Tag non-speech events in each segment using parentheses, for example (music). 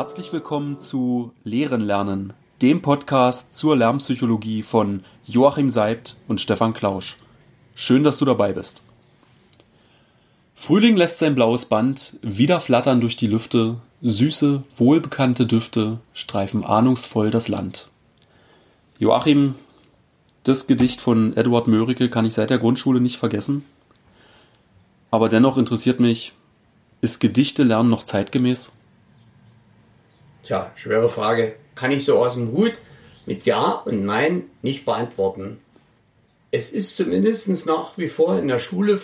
Herzlich willkommen zu Lehren lernen, dem Podcast zur Lernpsychologie von Joachim Seibt und Stefan Klausch. Schön, dass du dabei bist. Frühling lässt sein blaues Band wieder flattern durch die Lüfte, süße, wohlbekannte Düfte streifen ahnungsvoll das Land. Joachim, das Gedicht von Eduard Mörike kann ich seit der Grundschule nicht vergessen. Aber dennoch interessiert mich, ist Gedichte lernen noch zeitgemäß? Tja, schwere Frage. Kann ich so aus dem Hut mit Ja und Nein nicht beantworten. Es ist zumindest nach wie vor in der Schule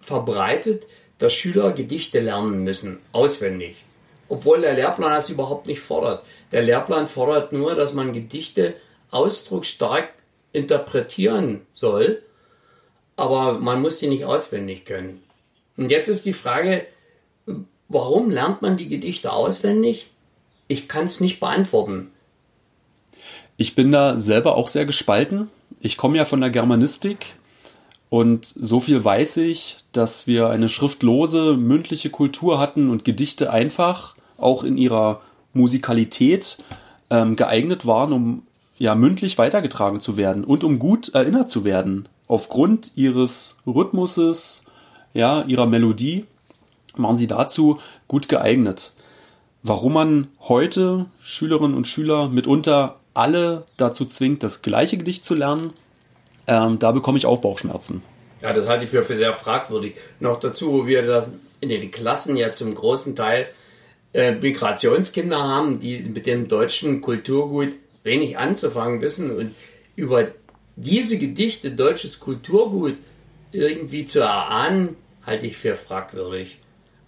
verbreitet, dass Schüler Gedichte lernen müssen, auswendig. Obwohl der Lehrplan das überhaupt nicht fordert. Der Lehrplan fordert nur, dass man Gedichte ausdrucksstark interpretieren soll, aber man muss die nicht auswendig können. Und jetzt ist die Frage, warum lernt man die Gedichte auswendig? Ich kann es nicht beantworten. Ich bin da selber auch sehr gespalten. Ich komme ja von der Germanistik und so viel weiß ich, dass wir eine schriftlose, mündliche Kultur hatten und Gedichte einfach auch in ihrer Musikalität ähm, geeignet waren, um ja mündlich weitergetragen zu werden und um gut erinnert zu werden. Aufgrund ihres Rhythmuses, ja, ihrer Melodie waren sie dazu gut geeignet warum man heute Schülerinnen und Schüler mitunter alle dazu zwingt, das gleiche Gedicht zu lernen, ähm, da bekomme ich auch Bauchschmerzen. Ja, das halte ich für, für sehr fragwürdig. Noch dazu, wo wir das in den Klassen ja zum großen Teil äh, Migrationskinder haben, die mit dem deutschen Kulturgut wenig anzufangen wissen und über diese Gedichte deutsches Kulturgut irgendwie zu erahnen, halte ich für fragwürdig.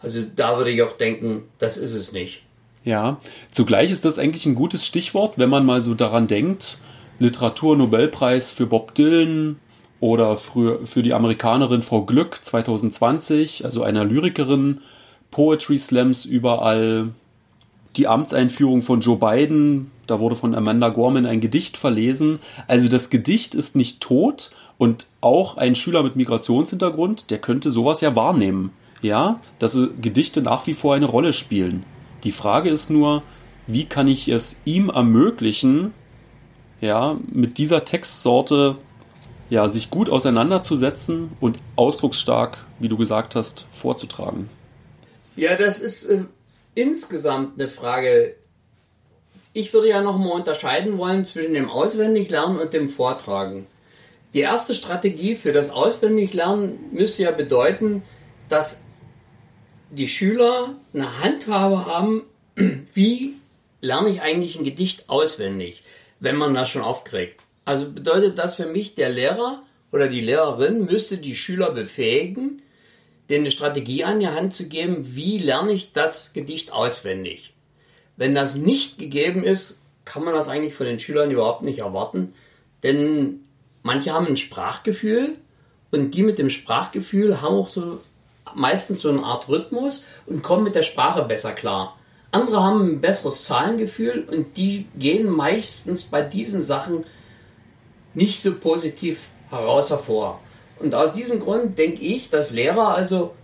Also da würde ich auch denken, das ist es nicht. Ja, zugleich ist das eigentlich ein gutes Stichwort, wenn man mal so daran denkt, Literaturnobelpreis für Bob Dylan oder für, für die Amerikanerin Frau Glück 2020, also einer Lyrikerin, Poetry Slams überall, die Amtseinführung von Joe Biden, da wurde von Amanda Gorman ein Gedicht verlesen. Also das Gedicht ist nicht tot und auch ein Schüler mit Migrationshintergrund, der könnte sowas ja wahrnehmen ja, dass Gedichte nach wie vor eine Rolle spielen. Die Frage ist nur, wie kann ich es ihm ermöglichen, ja, mit dieser Textsorte ja, sich gut auseinanderzusetzen und ausdrucksstark, wie du gesagt hast, vorzutragen. Ja, das ist äh, insgesamt eine Frage. Ich würde ja nochmal unterscheiden wollen zwischen dem Auswendiglernen und dem Vortragen. Die erste Strategie für das Auswendiglernen müsste ja bedeuten, dass die Schüler eine Handhabe haben, (clears throat) wie lerne ich eigentlich ein Gedicht auswendig, wenn man das schon aufkriegt. Also bedeutet das für mich, der Lehrer oder die Lehrerin müsste die Schüler befähigen, denen eine Strategie an die Hand zu geben, wie lerne ich das Gedicht auswendig. Wenn das nicht gegeben ist, kann man das eigentlich von den Schülern überhaupt nicht erwarten, denn manche haben ein Sprachgefühl und die mit dem Sprachgefühl haben auch so meistens so eine Art Rhythmus und kommen mit der Sprache besser klar. Andere haben ein besseres Zahlengefühl und die gehen meistens bei diesen Sachen nicht so positiv heraus hervor. Und aus diesem Grund denke ich, dass Lehrer also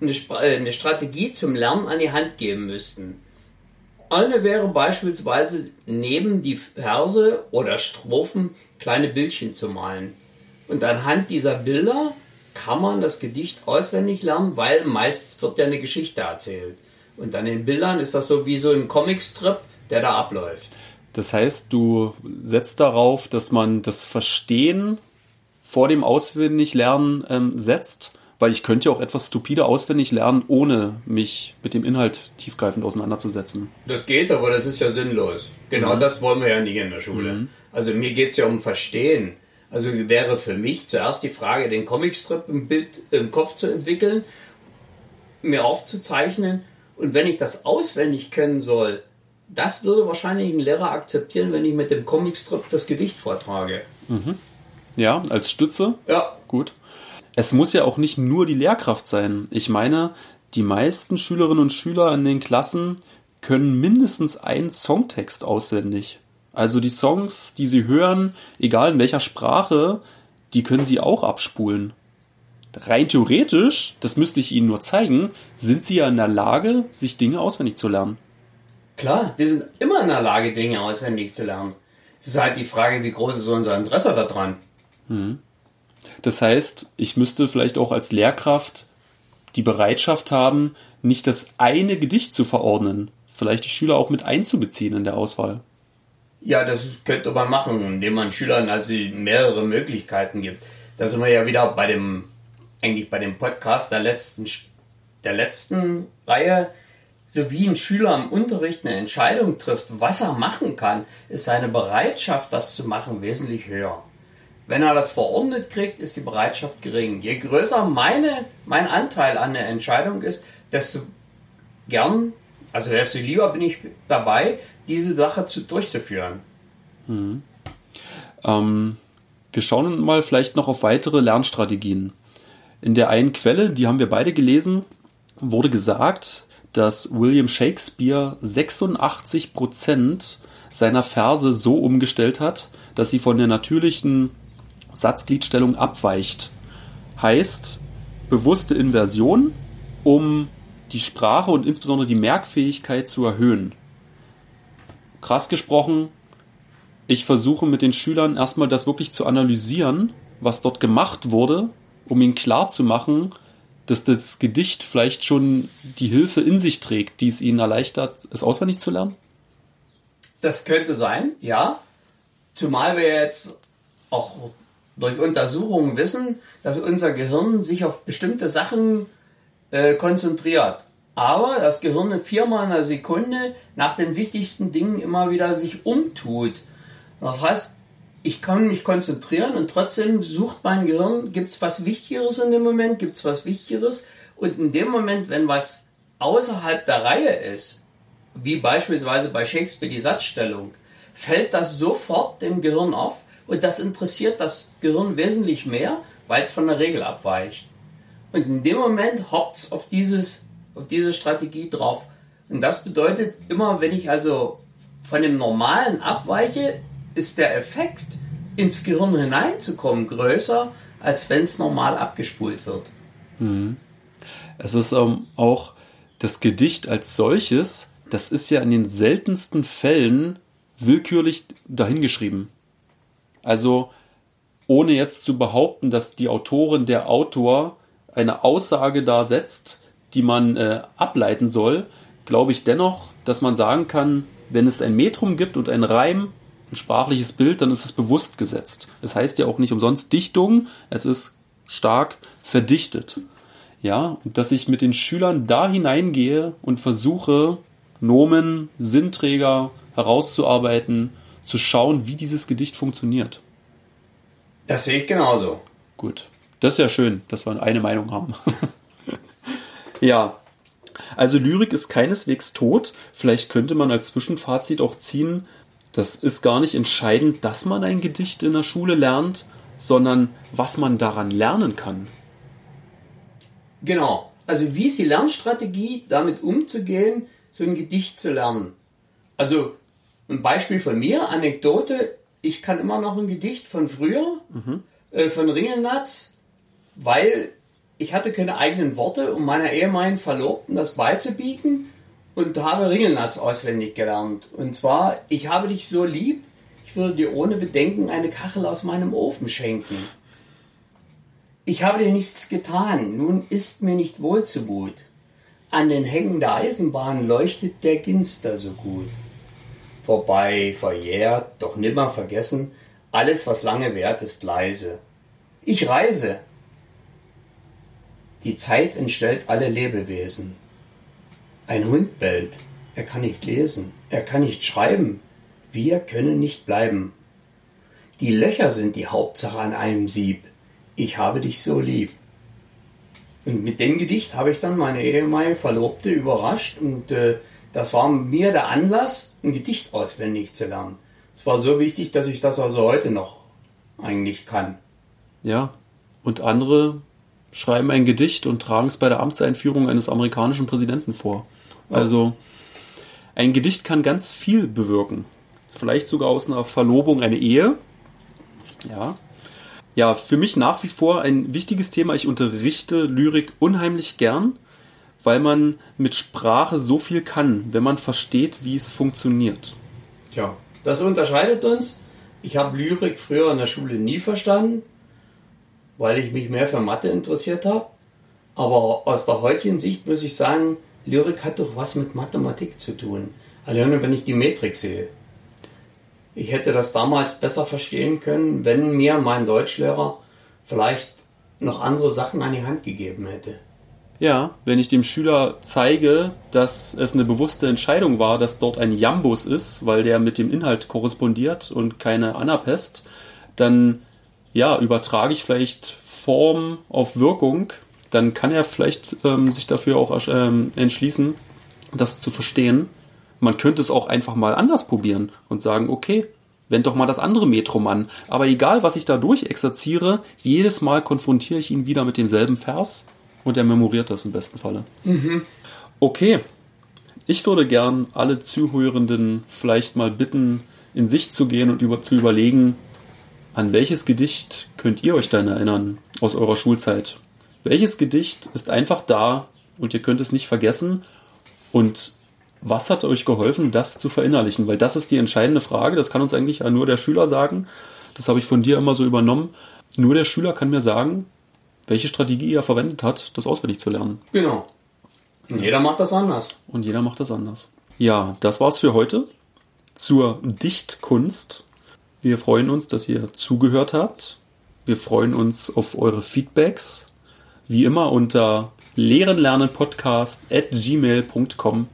eine, äh, eine Strategie zum Lernen an die Hand geben müssten. Eine wäre beispielsweise neben die Verse oder Strophen kleine Bildchen zu malen. Und anhand dieser Bilder kann man das Gedicht auswendig lernen, weil meist wird ja eine Geschichte erzählt. Und dann in Bildern ist das so wie so ein Comicstrip, der da abläuft. Das heißt, du setzt darauf, dass man das Verstehen vor dem Auswendiglernen ähm, setzt, weil ich könnte ja auch etwas stupide auswendig lernen, ohne mich mit dem Inhalt tiefgreifend auseinanderzusetzen. Das geht, aber das ist ja sinnlos. Genau mhm. das wollen wir ja nicht in der Schule. Mhm. Also mir geht es ja um Verstehen. Also wäre für mich zuerst die Frage, den Comicstrip im Bild im Kopf zu entwickeln, mir aufzuzeichnen und wenn ich das auswendig können soll, das würde wahrscheinlich ein Lehrer akzeptieren, wenn ich mit dem Comicstrip das Gedicht vortrage. Mhm. Ja, als Stütze? Ja. Gut. Es muss ja auch nicht nur die Lehrkraft sein. Ich meine, die meisten Schülerinnen und Schüler in den Klassen können mindestens einen Songtext auswendig. Also die Songs, die sie hören, egal in welcher Sprache, die können sie auch abspulen. Rein theoretisch, das müsste ich ihnen nur zeigen, sind sie ja in der Lage, sich Dinge auswendig zu lernen. Klar, wir sind immer in der Lage, Dinge auswendig zu lernen. Es ist halt die Frage, wie groß ist unser Interesse daran. Das heißt, ich müsste vielleicht auch als Lehrkraft die Bereitschaft haben, nicht das eine Gedicht zu verordnen, vielleicht die Schüler auch mit einzubeziehen in der Auswahl. Ja, das könnte man machen, indem man Schülern also mehrere Möglichkeiten gibt. Da sind wir ja wieder bei dem, eigentlich bei dem Podcast der letzten, der letzten Reihe. So wie ein Schüler im Unterricht eine Entscheidung trifft, was er machen kann, ist seine Bereitschaft, das zu machen, wesentlich höher. Wenn er das verordnet kriegt, ist die Bereitschaft gering. Je größer meine, mein Anteil an der Entscheidung ist, desto gern, also desto lieber bin ich dabei, diese Sache zu, durchzuführen. Ähm, wir schauen mal vielleicht noch auf weitere Lernstrategien. In der einen Quelle, die haben wir beide gelesen, wurde gesagt, dass William Shakespeare 86 Prozent seiner Verse so umgestellt hat, dass sie von der natürlichen Satzgliedstellung abweicht. Heißt, bewusste Inversion, um die Sprache und insbesondere die Merkfähigkeit zu erhöhen. Krass gesprochen, ich versuche mit den Schülern erstmal das wirklich zu analysieren, was dort gemacht wurde, um ihnen klar zu machen, dass das Gedicht vielleicht schon die Hilfe in sich trägt, die es ihnen erleichtert, es auswendig zu lernen? Das könnte sein, ja. Zumal wir jetzt auch durch Untersuchungen wissen, dass unser Gehirn sich auf bestimmte Sachen äh, konzentriert. Aber das Gehirn viermal in einer Sekunde nach den wichtigsten Dingen immer wieder sich umtut. Das heißt, ich kann mich konzentrieren und trotzdem sucht mein Gehirn, gibt es was Wichtigeres in dem Moment, gibt es was Wichtigeres. Und in dem Moment, wenn was außerhalb der Reihe ist, wie beispielsweise bei Shakespeare die Satzstellung, fällt das sofort dem Gehirn auf und das interessiert das Gehirn wesentlich mehr, weil es von der Regel abweicht. Und in dem Moment hoppt es auf, auf diese Strategie drauf. Und das bedeutet immer, wenn ich also von dem Normalen abweiche, ist der Effekt, ins Gehirn hineinzukommen, größer, als wenn es normal abgespult wird. Es ist ähm, auch das Gedicht als solches, das ist ja in den seltensten Fällen willkürlich dahingeschrieben. Also ohne jetzt zu behaupten, dass die Autorin, der Autor eine Aussage da setzt, die man äh, ableiten soll, glaube ich dennoch, dass man sagen kann, wenn es ein Metrum gibt und ein Reim, ein sprachliches Bild, dann ist es bewusst gesetzt. Es heißt ja auch nicht umsonst Dichtung, es ist stark verdichtet. Ja, und dass ich mit den Schülern da hineingehe und versuche, Nomen, Sinnträger herauszuarbeiten, zu schauen, wie dieses Gedicht funktioniert. Das sehe ich genauso. Gut. Das ist ja schön, dass wir eine Meinung haben. (laughs) ja. Also Lyrik ist keineswegs tot. Vielleicht könnte man als Zwischenfazit auch ziehen, das ist gar nicht entscheidend, dass man ein Gedicht in der Schule lernt, sondern was man daran lernen kann. Genau. Also wie ist die Lernstrategie, damit umzugehen, so ein Gedicht zu lernen? Also ein Beispiel von mir, Anekdote, ich kann immer noch ein Gedicht von früher, äh, von Ringelnatz, weil ich hatte keine eigenen Worte, um meiner ehemaligen Verlobten das beizubieten und habe Ringelnatz auswendig gelernt. Und zwar, ich habe dich so lieb, ich würde dir ohne Bedenken eine Kachel aus meinem Ofen schenken. Ich habe dir nichts getan, nun ist mir nicht wohl zumut. An den Hängen der Eisenbahn leuchtet der Ginster so gut. Vorbei, verjährt, doch nimmer vergessen, alles, was lange währt, ist leise. Ich reise. Die Zeit entstellt alle Lebewesen. Ein Hund bellt, er kann nicht lesen, er kann nicht schreiben, wir können nicht bleiben. Die Löcher sind die Hauptsache an einem Sieb. Ich habe dich so lieb. Und mit dem Gedicht habe ich dann meine ehemalige Verlobte überrascht und äh, das war mir der Anlass, ein Gedicht auswendig zu lernen. Es war so wichtig, dass ich das also heute noch eigentlich kann. Ja. Und andere schreiben ein Gedicht und tragen es bei der Amtseinführung eines amerikanischen Präsidenten vor. Also ein Gedicht kann ganz viel bewirken. Vielleicht sogar aus einer Verlobung eine Ehe. Ja. Ja, für mich nach wie vor ein wichtiges Thema. Ich unterrichte Lyrik unheimlich gern, weil man mit Sprache so viel kann, wenn man versteht, wie es funktioniert. Tja, das unterscheidet uns. Ich habe Lyrik früher in der Schule nie verstanden, weil ich mich mehr für Mathe interessiert habe. Aber aus der heutigen Sicht muss ich sagen, Lyrik hat doch was mit Mathematik zu tun. Alleine wenn ich die Metrik sehe. Ich hätte das damals besser verstehen können, wenn mir mein Deutschlehrer vielleicht noch andere Sachen an die Hand gegeben hätte. Ja, wenn ich dem Schüler zeige, dass es eine bewusste Entscheidung war, dass dort ein Jambus ist, weil der mit dem Inhalt korrespondiert und keine Anapest, dann ja, übertrage ich vielleicht Form auf Wirkung, dann kann er vielleicht ähm, sich dafür auch ähm, entschließen, das zu verstehen. Man könnte es auch einfach mal anders probieren und sagen, okay, wend doch mal das andere Metrum an. Aber egal, was ich da durchexerziere, jedes Mal konfrontiere ich ihn wieder mit demselben Vers und er memoriert das im besten Falle. Mhm. Okay, ich würde gern alle Zuhörenden vielleicht mal bitten, in sich zu gehen und über, zu überlegen, an welches Gedicht könnt ihr euch dann erinnern aus eurer Schulzeit? Welches Gedicht ist einfach da und ihr könnt es nicht vergessen? Und was hat euch geholfen, das zu verinnerlichen? Weil das ist die entscheidende Frage. Das kann uns eigentlich nur der Schüler sagen. Das habe ich von dir immer so übernommen. Nur der Schüler kann mir sagen, welche Strategie er verwendet hat, das auswendig zu lernen. Genau. Und jeder macht das anders. Und jeder macht das anders. Ja, das war's für heute zur Dichtkunst. Wir freuen uns, dass ihr zugehört habt. Wir freuen uns auf eure Feedbacks. Wie immer unter lehrenlernenpodcast at gmail.com.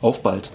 Auf bald!